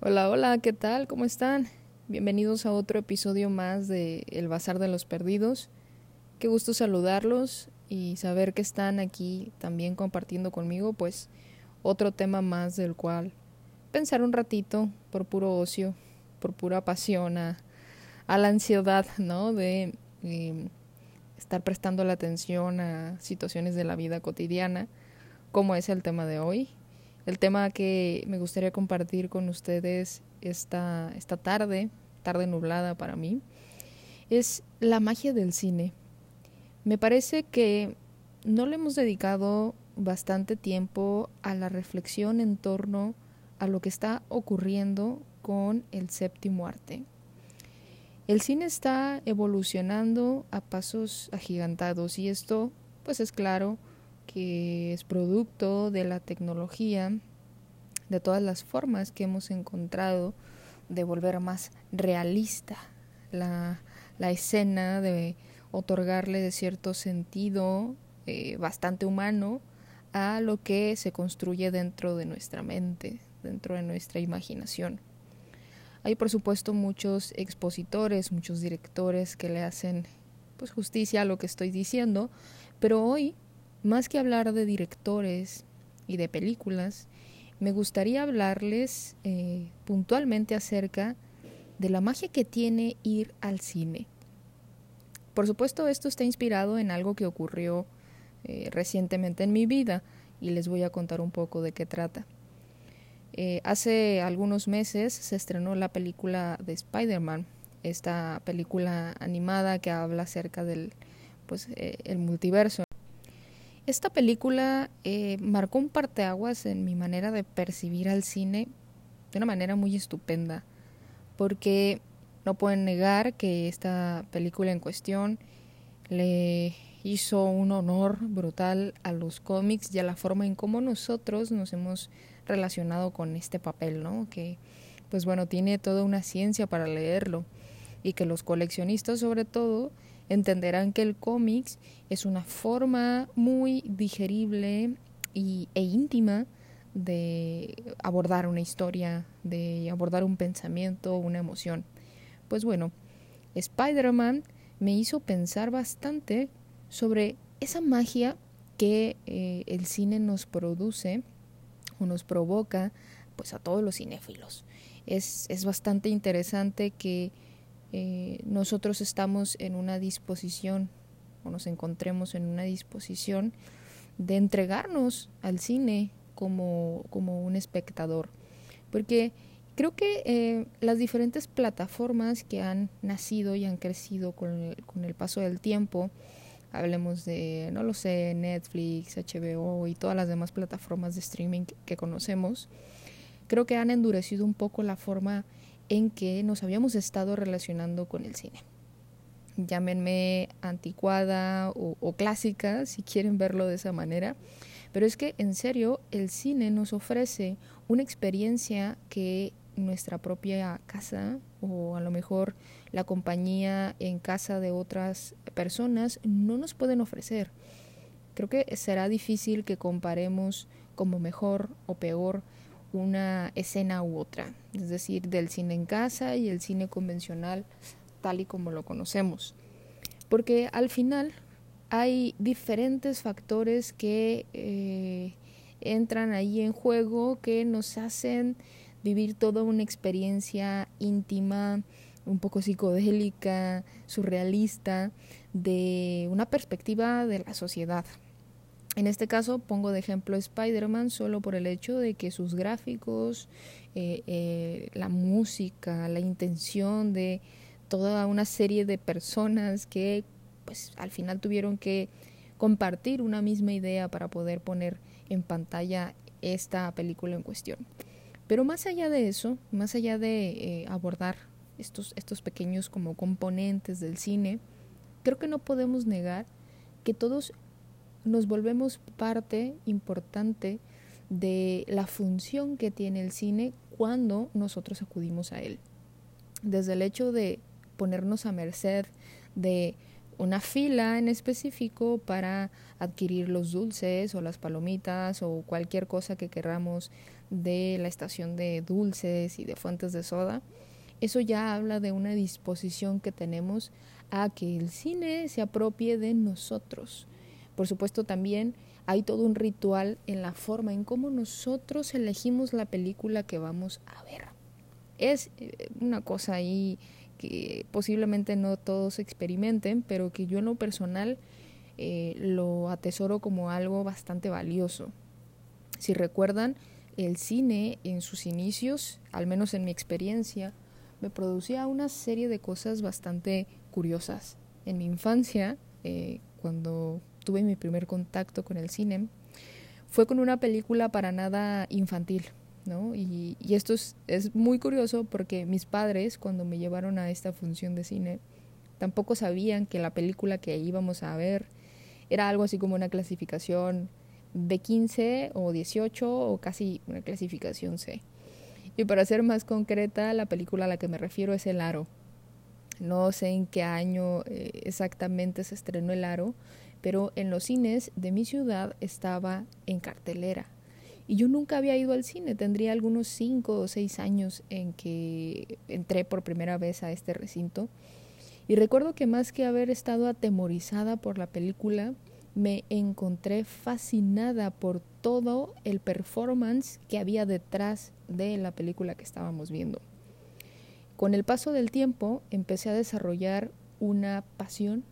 Hola, hola, ¿qué tal? ¿Cómo están? Bienvenidos a otro episodio más de El Bazar de los Perdidos. Qué gusto saludarlos y saber que están aquí también compartiendo conmigo, pues otro tema más del cual pensar un ratito por puro ocio, por pura pasión a, la ansiedad, ¿no? De em, estar prestando la atención a situaciones de la vida cotidiana, como es el tema de hoy. El tema que me gustaría compartir con ustedes esta, esta tarde, tarde nublada para mí, es la magia del cine. Me parece que no le hemos dedicado bastante tiempo a la reflexión en torno a lo que está ocurriendo con el séptimo arte. El cine está evolucionando a pasos agigantados y esto pues es claro que es producto de la tecnología, de todas las formas que hemos encontrado de volver más realista la, escena, de otorgarle de cierto sentido eh, bastante humano a lo que se construye dentro de nuestra mente, dentro de nuestra imaginación. Hay por supuesto muchos expositores, muchos directores que le hacen pues justicia a lo que estoy diciendo, pero hoy, más que hablar de directores y de películas, me gustaría hablarles eh, puntualmente acerca de la magia que tiene ir al cine. Por supuesto, esto está inspirado en algo que ocurrió eh, recientemente en mi vida y les voy a contar un poco de qué trata. Eh, hace algunos meses se estrenó la película de Spider-Man, esta película animada que habla acerca del pues, el multiverso. Esta película marcó un parteaguas en mi manera de percibir al cine de una manera muy estupenda, porque no pueden negar que esta película en cuestión le hizo un honor brutal a los cómics y a la forma en cómo nosotros nos hemos relacionado con este papel, ¿no? Que pues bueno, tiene toda una ciencia para leerlo y que los coleccionistas sobre todo entenderán que el cómics es una forma muy digerible y, e íntima de abordar una historia, de abordar un pensamiento, una emoción. Pues bueno, Spider-Man me hizo pensar bastante sobre esa magia que eh, el cine nos produce o nos provoca pues a todos los cinéfilos. Es, es bastante interesante que eh, nosotros estamos en una disposición o nos encontremos en una disposición de entregarnos al cine como, como un espectador. Porque Creo que eh, las diferentes plataformas que han nacido y han crecido con el, con el paso del tiempo, hablemos de, no lo sé, Netflix, HBO y todas las demás plataformas de streaming que conocemos, creo que han endurecido un poco la forma en que nos habíamos estado relacionando con el cine. Llámenme anticuada o, o, clásica, si quieren verlo de esa manera, pero es que en serio el cine nos ofrece una experiencia que nuestra propia casa o a lo mejor la compañía en casa de otras personas no nos pueden ofrecer. Creo que será difícil que comparemos como mejor o peor una escena u otra, es decir, del cine en casa y el cine convencional tal y como lo conocemos. Porque al final hay diferentes factores que eh, entran ahí en juego que nos hacen vivir toda una experiencia íntima, un poco psicodélica, surrealista, de una perspectiva de la sociedad. En este caso pongo de ejemplo Spider-Man solo por el hecho de que sus gráficos, eh, eh, la música, la intención de toda una serie de personas que pues al final tuvieron que compartir una misma idea para poder poner en pantalla esta película en cuestión. Pero más allá de eso, más allá de eh, abordar estos, estos pequeños como componentes del cine, creo que no podemos negar que todos nos volvemos parte importante de la función que tiene el cine cuando nosotros acudimos a él. Desde el hecho de ponernos a merced de una fila en específico para adquirir los dulces o las palomitas o cualquier cosa que queramos de la estación de dulces y de fuentes de soda. Eso ya habla de una disposición que tenemos a que el cine se apropie de nosotros. Por supuesto también hay todo un ritual en la forma en cómo nosotros elegimos la película que vamos a ver. Es eh, una cosa ahí que posiblemente no todos experimenten, pero que yo en lo personal eh, lo atesoro como algo bastante valioso. Si recuerdan, el cine en sus inicios, al menos en mi experiencia, me producía una serie de cosas bastante curiosas. En mi infancia, eh, cuando tuve mi primer contacto con el cine, fue con una película para nada infantil, ¿no? Y, esto es, es, muy curioso porque mis padres, cuando me llevaron a esta función de cine, tampoco sabían que la película que íbamos a ver era algo así como una clasificación de 15 o 18 o casi una clasificación C. Y para ser más concreta, la película a la que me refiero es El Aro. No sé en qué año eh, exactamente se estrenó El Aro, pero en los cines de mi ciudad estaba en cartelera. Y yo nunca había ido al cine, tendría algunos cinco o seis años en que entré por primera vez a este recinto. Y recuerdo que más que haber estado atemorizada por la película, me encontré fascinada por todo el performance que había detrás de la película que estábamos viendo. Con el paso del tiempo empecé a desarrollar una pasión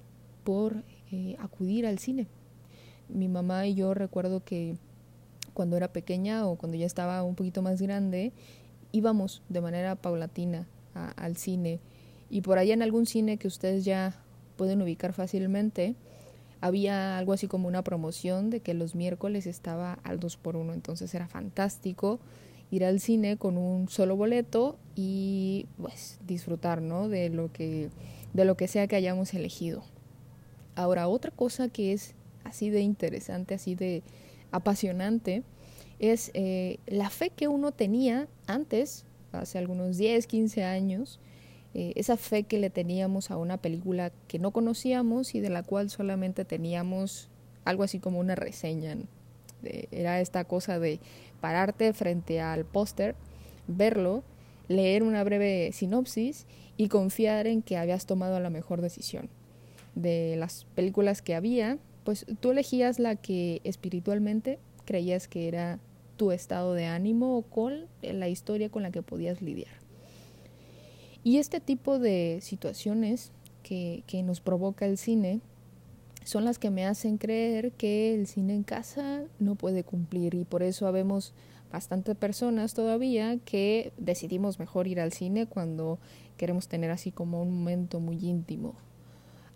por eh, acudir al cine. Mi mamá y yo recuerdo que cuando era pequeña o cuando ya estaba un poquito más grande, íbamos de manera paulatina al cine. Y por allá en algún cine que ustedes ya pueden ubicar fácilmente, había algo así como una promoción de que los miércoles estaba al 2 por 1 entonces era fantástico ir al cine con un solo boleto y pues disfrutar, ¿no? de lo que de lo que sea que hayamos elegido. Ahora, otra cosa que es así de interesante, así de apasionante, es eh, la fe que uno tenía antes, hace algunos 10, 15 años, eh, esa fe que le teníamos a una película que no conocíamos y de la cual solamente teníamos algo así como una reseña. era esta cosa de pararte frente al póster, verlo, leer una breve sinopsis y confiar en que habías tomado la mejor decisión. De las películas que había, pues tú elegías la que espiritualmente creías que era tu estado de ánimo o con la historia con la que podías lidiar. Y este tipo de situaciones que, que nos provoca el cine son las que me hacen creer que el cine en casa no puede cumplir y por eso habemos bastantes personas todavía que decidimos mejor ir al cine cuando queremos tener así como un momento muy íntimo.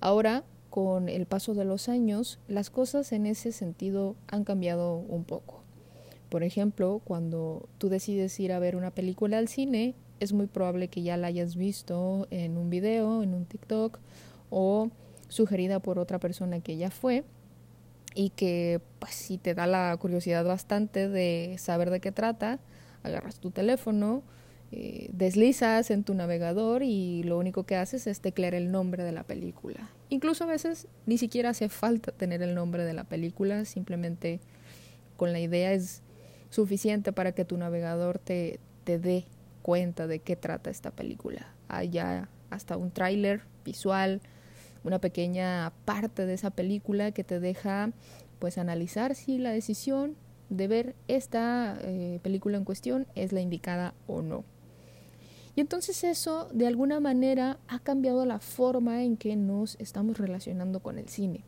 Ahora, con el paso de los años, las cosas en ese sentido han cambiado un poco. Por ejemplo, cuando tú decides ir a ver una película al cine, es muy probable que ya la hayas visto en un video, en un TikTok o sugerida por otra persona que ya fue y que pues si te da la curiosidad bastante de saber de qué trata, agarras tu teléfono, eh, deslizas en tu navegador y lo único que haces es teclear el nombre de la película. Incluso a veces ni siquiera hace falta tener el nombre de la película, simplemente con la idea es suficiente para que tu navegador te, te dé cuenta de qué trata esta película. Hay ya hasta un tráiler visual, una pequeña parte de esa película que te deja pues analizar si la decisión de ver esta eh, película en cuestión es la indicada o no. Y entonces eso de alguna manera ha cambiado la forma en que nos estamos relacionando con el cine.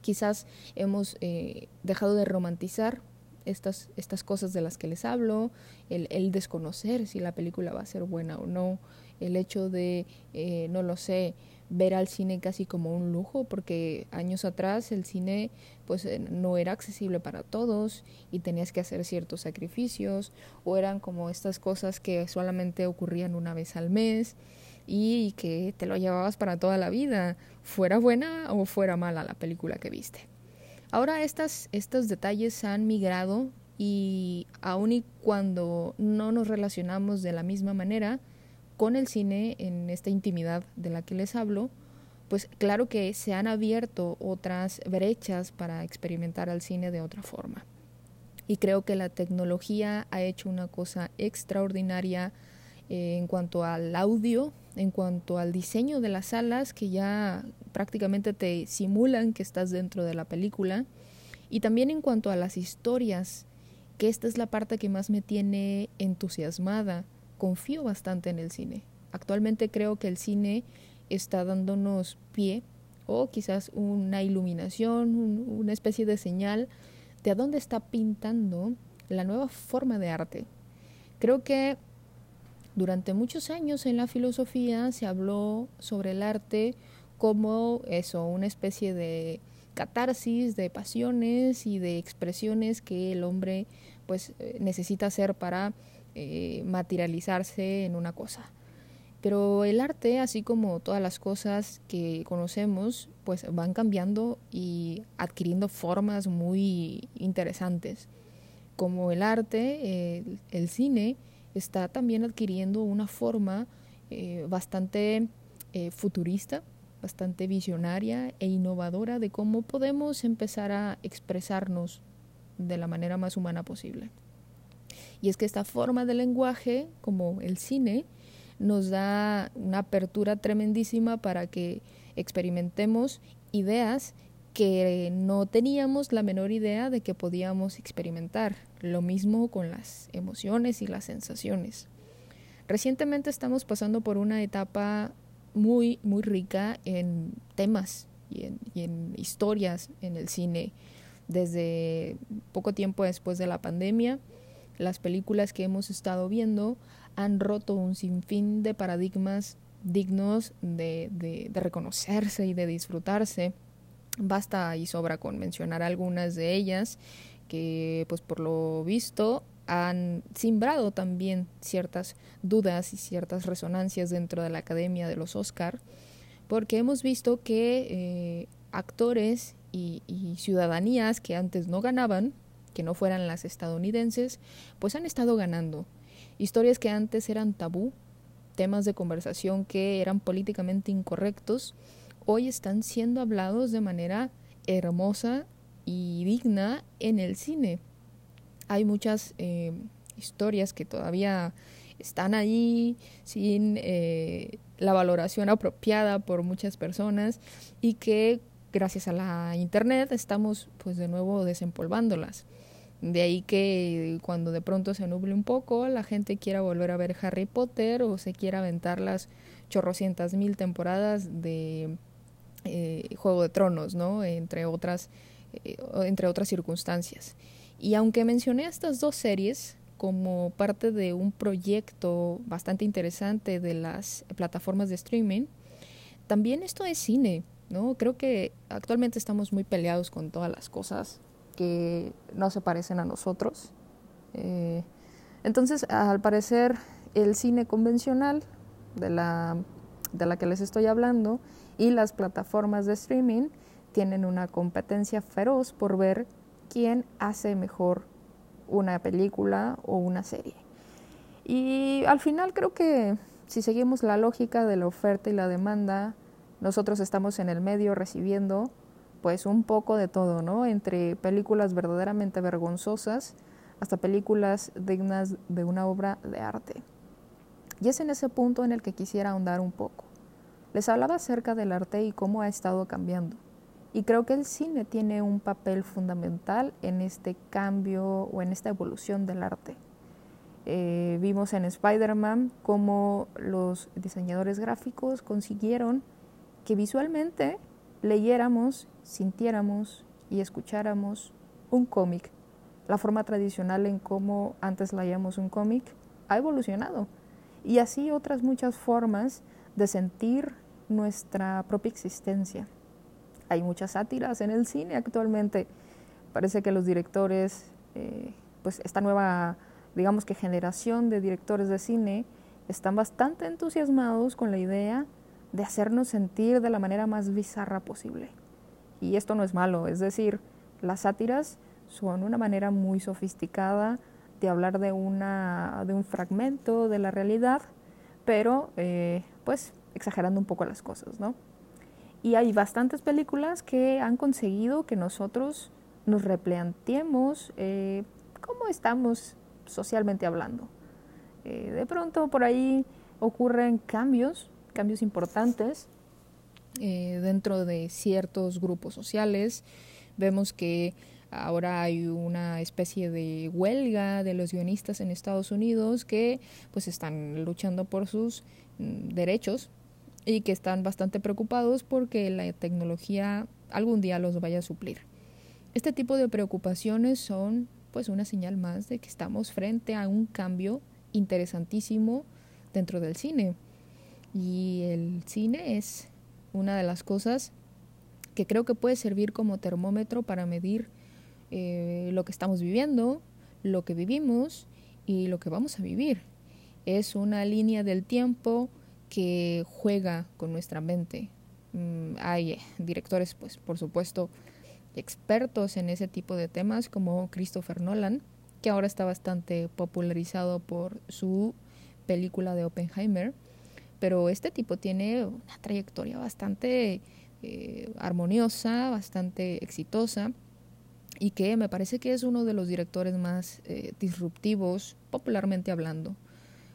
Quizás hemos eh, dejado de romantizar estas, estas cosas de las que les hablo, el, el, desconocer si la película va a ser buena o no, el hecho de, eh, no lo sé, ver al cine casi como un lujo, porque años atrás el cine pues eh, no era accesible para todos y tenías que hacer ciertos sacrificios, o eran como estas cosas que solamente ocurrían una vez al mes y que te lo llevabas para toda la vida, fuera buena o fuera mala la película que viste. Ahora estas, estos detalles han migrado y aun y cuando no nos relacionamos de la misma manera con el cine en esta intimidad de la que les hablo, pues claro que se han abierto otras brechas para experimentar al cine de otra forma. Y creo que la tecnología ha hecho una cosa extraordinaria eh, en cuanto al audio, en cuanto al diseño de las salas que ya prácticamente te simulan que estás dentro de la película y también en cuanto a las historias, que esta es la parte que más me tiene entusiasmada. Confío bastante en el cine. Actualmente creo que el cine está dándonos pie o quizás una iluminación, una especie de señal de a dónde está pintando la nueva forma de arte. Creo que durante muchos años en la filosofía se habló sobre el arte como eso, una especie de catarsis, de pasiones y de expresiones que el hombre pues eh, necesita hacer para eh, materializarse en una cosa. Pero el arte, así como todas las cosas que conocemos, pues van cambiando y adquiriendo formas muy interesantes. Como el arte, el cine está también adquiriendo una forma eh, bastante eh, futurista, bastante visionaria e innovadora de cómo podemos empezar a expresarnos de la manera más humana posible. Y es que esta forma de lenguaje, como el cine, nos da una apertura tremendísima para que experimentemos ideas que no teníamos la menor idea de que podíamos experimentar. Lo mismo con las emociones y las sensaciones. Recientemente estamos pasando por una etapa muy, muy rica en temas y en, historias en el cine. Desde poco tiempo después de la pandemia, las películas que hemos estado viendo han roto un sinfín de paradigmas dignos de, de, reconocerse y de disfrutarse. Basta y sobra con mencionar algunas de ellas que, pues por lo visto, han simbrado también ciertas dudas y ciertas resonancias dentro de la Academia de los Oscar, porque hemos visto que eh, actores y ciudadanías que antes no ganaban, que no fueran las estadounidenses, pues han estado ganando. Historias que antes eran tabú, temas de conversación que eran políticamente incorrectos, hoy están siendo hablados de manera hermosa y digna en el cine. Hay muchas eh, historias que todavía están ahí sin eh, la valoración apropiada por muchas personas y que gracias a la internet estamos pues de nuevo desempolvándolas. De ahí que cuando de pronto se nuble un poco, la gente quiera volver a ver Harry Potter o se quiera aventar las chorrocientas mil temporadas de eh, Juego de Tronos, ¿no? Entre otras, eh, entre otras circunstancias. Y aunque mencioné estas dos series como parte de un proyecto bastante interesante de las plataformas de streaming, también esto es cine, ¿no? Creo que actualmente estamos muy peleados con todas las cosas que no se parecen a nosotros. Eh, entonces, al parecer, el cine convencional de la, de la que les estoy hablando y las plataformas de streaming tienen una competencia feroz por ver quién hace mejor una película o una serie. Y al final creo que si seguimos la lógica de la oferta y la demanda, nosotros estamos en el medio recibiendo pues un poco de todo, ¿no? Entre películas verdaderamente vergonzosas hasta películas dignas de una obra de arte. Y es en ese punto en el que quisiera ahondar un poco. Les hablaba acerca del arte y cómo ha estado cambiando. Y creo que el cine tiene un papel fundamental en este cambio o en esta evolución del arte. Eh, vimos en Spider-Man cómo los diseñadores gráficos consiguieron que visualmente leyéramos, sintiéramos y escucháramos un cómic. La forma tradicional en cómo antes leíamos un cómic ha evolucionado. Y así otras muchas formas de sentir nuestra propia existencia. Hay muchas sátiras en el cine actualmente. Parece que los directores, eh, pues esta nueva, digamos que generación de directores de cine, están bastante entusiasmados con la idea de hacernos sentir de la manera más bizarra posible. Y esto no es malo, es decir, las sátiras son una manera muy sofisticada de hablar de, una, de un fragmento de la realidad, pero eh, pues exagerando un poco las cosas, ¿no? Y hay bastantes películas que han conseguido que nosotros nos replanteemos eh, cómo estamos socialmente hablando. Eh, de pronto por ahí ocurren cambios, cambios importantes eh, dentro de ciertos grupos sociales. Vemos que ahora hay una especie de huelga de los guionistas en Estados Unidos que pues están luchando por sus mm, derechos y que están bastante preocupados porque la tecnología algún día los vaya a suplir. Este tipo de preocupaciones son pues una señal más de que estamos frente a un cambio interesantísimo dentro del cine. Y el cine es una de las cosas que creo que puede servir como termómetro para medir eh, lo que estamos viviendo, lo que vivimos y lo que vamos a vivir. Es una línea del tiempo que juega con nuestra mente. Mm, hay directores, pues por supuesto, expertos en ese tipo de temas como Christopher Nolan, que ahora está bastante popularizado por su película de Oppenheimer, pero este tipo tiene una trayectoria bastante eh, armoniosa, bastante exitosa y que me parece que es uno de los directores más eh, disruptivos, popularmente hablando.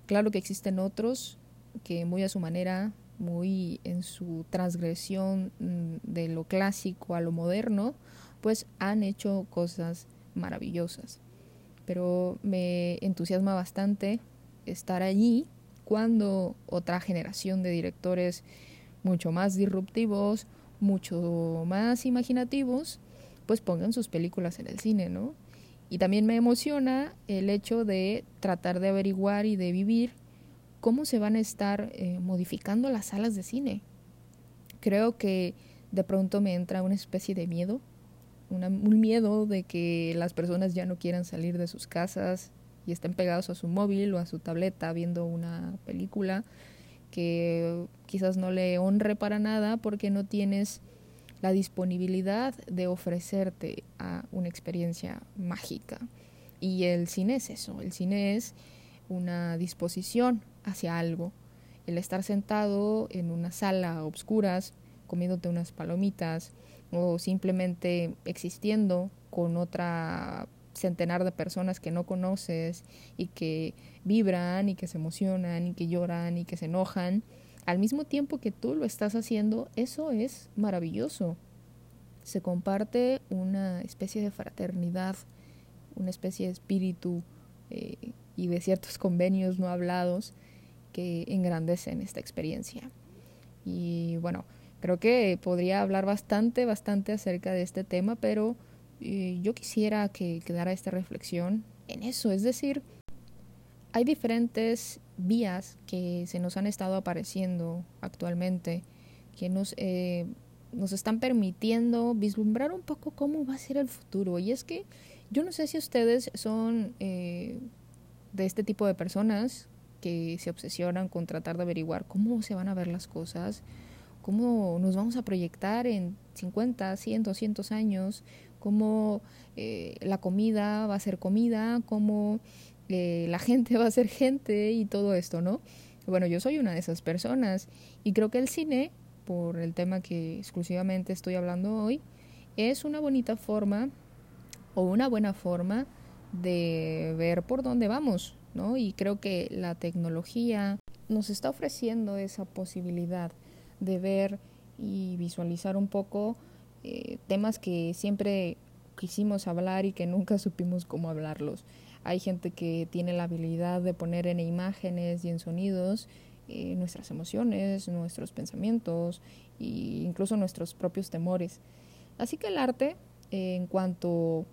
Claro que existen otros que muy a su manera, muy en su transgresión mm, de lo clásico a lo moderno, pues han hecho cosas maravillosas. Pero me entusiasma bastante estar allí cuando otra generación de directores mucho más disruptivos, mucho más imaginativos, pues pongan sus películas en el cine, ¿no? Y también me emociona el hecho de tratar de averiguar y de vivir cómo se van a estar eh, modificando las salas de cine. Creo que de pronto me entra una especie de miedo un miedo de que las personas ya no quieran salir de sus casas y estén pegados a su móvil o a su tableta viendo una película que quizás no le honre para nada porque no tienes la disponibilidad de ofrecerte a una experiencia mágica. Y el cine es eso, el cine es una disposición hacia algo, el estar sentado en una sala a obscuras, comiéndote unas palomitas, o simplemente existiendo con otra centenar de personas que no conoces y que vibran y que se emocionan y que lloran y que se enojan, al mismo tiempo que tú lo estás haciendo, eso es maravilloso. Se comparte una especie de fraternidad, una especie de espíritu eh, y de ciertos convenios no hablados que engrandecen esta experiencia. Y bueno, Creo que podría hablar bastante, bastante acerca de este tema, pero eh, yo quisiera que quedara esta reflexión en eso, es decir, hay diferentes vías que se nos han estado apareciendo actualmente, que nos, eh, nos están permitiendo vislumbrar un poco cómo va a ser el futuro. Y es que yo no sé si ustedes son eh, de este tipo de personas que se obsesionan con tratar de averiguar cómo se van a ver las cosas, cómo nos vamos a proyectar en 50, 100, 200 años, cómo eh, la comida va a ser comida, cómo eh, la gente va a ser gente y todo esto, ¿no? Bueno, yo soy una de esas personas y creo que el cine, por el tema que exclusivamente estoy hablando hoy, es una bonita forma o una buena forma de ver por dónde vamos, ¿no? Y creo que la tecnología nos está ofreciendo esa posibilidad de ver y visualizar un poco eh, temas que siempre quisimos hablar y que nunca supimos cómo hablarlos. Hay gente que tiene la habilidad de poner en imágenes y en sonidos eh, nuestras emociones, nuestros pensamientos e incluso nuestros propios temores. Así que el arte, en cuanto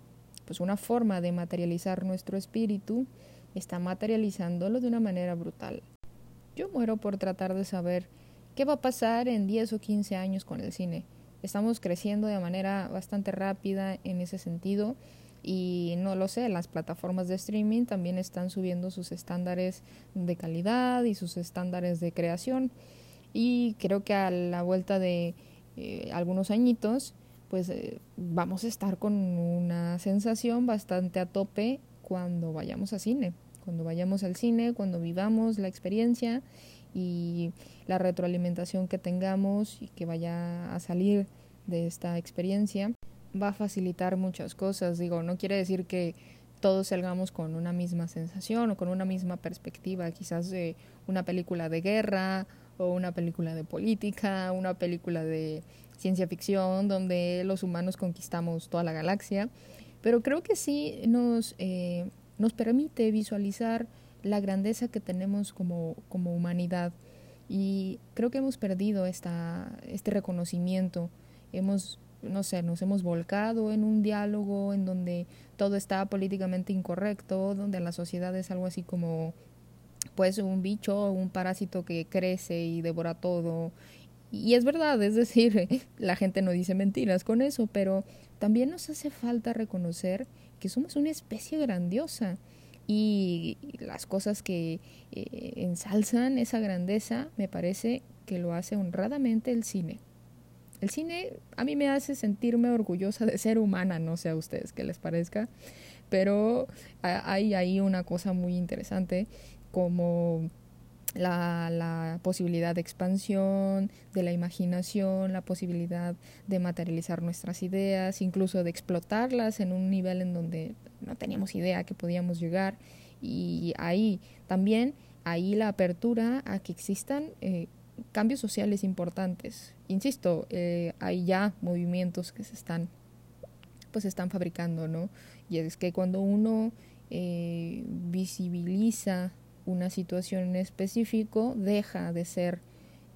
pues una forma de materializar nuestro espíritu, está materializándolo de una manera brutal. Yo muero por tratar de saber ¿Qué va a pasar en 10 o 15 años con el cine? Estamos creciendo de manera bastante rápida en ese sentido. Y no lo sé, las plataformas de streaming también están subiendo sus estándares de calidad y sus estándares de creación. Y creo que a la vuelta de eh, algunos añitos pues eh, vamos a estar con una sensación bastante a tope cuando vayamos al cine, cuando vayamos al cine, cuando vivamos la experiencia y la retroalimentación que tengamos y que vaya a salir de esta experiencia va a facilitar muchas cosas. Digo, no quiere decir que todos salgamos con una misma sensación o con una misma perspectiva, quizás de una película de guerra o una película de política, una película de ciencia ficción donde los humanos conquistamos toda la galaxia, pero creo que sí nos, eh, nos permite visualizar la grandeza que tenemos como, como humanidad. Y creo que hemos perdido esta, este reconocimiento, hemos no sé, nos hemos volcado en un diálogo en donde todo está políticamente incorrecto, donde la sociedad es algo así como pues un bicho, un parásito que crece y devora todo. Y es verdad, es decir, la gente no dice mentiras con eso, pero también nos hace falta reconocer que somos una especie grandiosa y las cosas que eh, ensalzan esa grandeza me parece que lo hace honradamente el cine. El cine a mí me hace sentirme orgullosa de ser humana, no sé a ustedes qué les parezca, pero hay ahí una cosa muy interesante como la, la, posibilidad de expansión, de la imaginación, la posibilidad de materializar nuestras ideas, incluso de explotarlas en un nivel en donde no teníamos idea que podíamos llegar. Y ahí también, ahí la apertura a que existan eh, cambios sociales importantes. Insisto, eh, hay ya movimientos que se están, pues están fabricando, ¿no? Y es que cuando uno eh, visibiliza una situación en específico deja de ser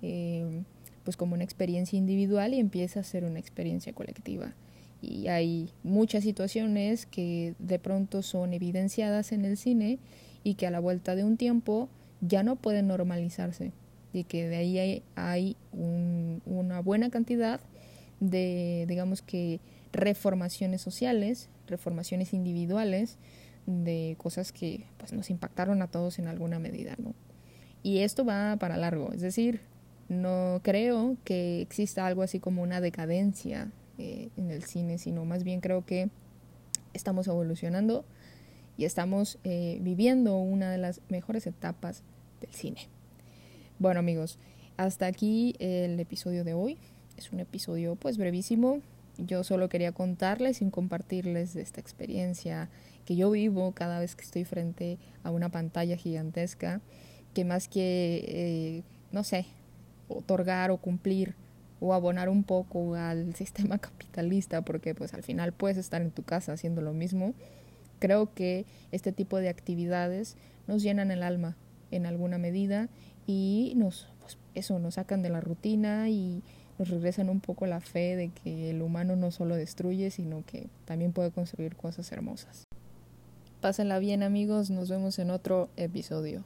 eh, pues como una experiencia individual y empieza a ser una experiencia colectiva. Y hay muchas situaciones que de pronto son evidenciadas en el cine y que a la vuelta de un tiempo ya no pueden normalizarse y que de ahí hay, hay un, una buena cantidad de, digamos que, reformaciones sociales, reformaciones individuales, de cosas que pues nos impactaron a todos en alguna medida, ¿no? Y esto va para largo, es decir, no creo que exista algo así como una decadencia eh, en el cine, sino más bien creo que estamos evolucionando y estamos eh, viviendo una de las mejores etapas del cine. Bueno amigos, hasta aquí el episodio de hoy. Es un episodio pues brevísimo. Yo solo quería contarles y compartirles esta experiencia que yo vivo cada vez que estoy frente a una pantalla gigantesca, que más que, eh, no sé, otorgar o cumplir o abonar un poco al sistema capitalista, porque pues al final puedes estar en tu casa haciendo lo mismo, creo que este tipo de actividades nos llenan el alma en alguna medida y nos, pues, eso, nos sacan de la rutina y nos regresan un poco la fe de que el humano no solo destruye, sino que también puede construir cosas hermosas. Pásenla bien amigos, nos vemos en otro episodio.